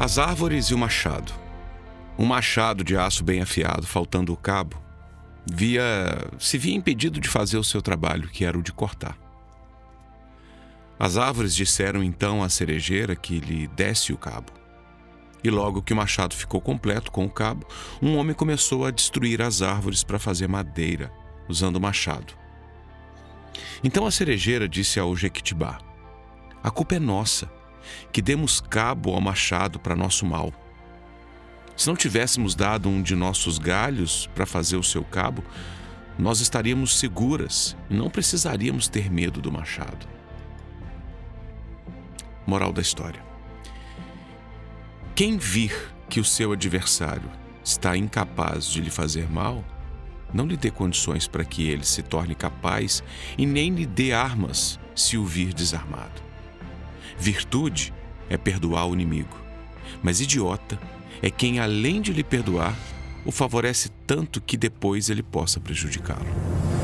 As árvores e o machado. Um machado de aço bem afiado, faltando o cabo, via se via impedido de fazer o seu trabalho, que era o de cortar. As árvores disseram então à cerejeira que lhe desse o cabo. E logo que o machado ficou completo com o cabo, um homem começou a destruir as árvores para fazer madeira, usando o machado. Então a cerejeira disse ao Jequitibá: A culpa é nossa, que demos cabo ao machado para nosso mal. Se não tivéssemos dado um de nossos galhos para fazer o seu cabo, nós estaríamos seguras e não precisaríamos ter medo do machado. Moral da história: Quem vir que o seu adversário está incapaz de lhe fazer mal, não lhe dê condições para que ele se torne capaz e nem lhe dê armas se o vir desarmado. Virtude é perdoar o inimigo, mas idiota é quem, além de lhe perdoar, o favorece tanto que depois ele possa prejudicá-lo.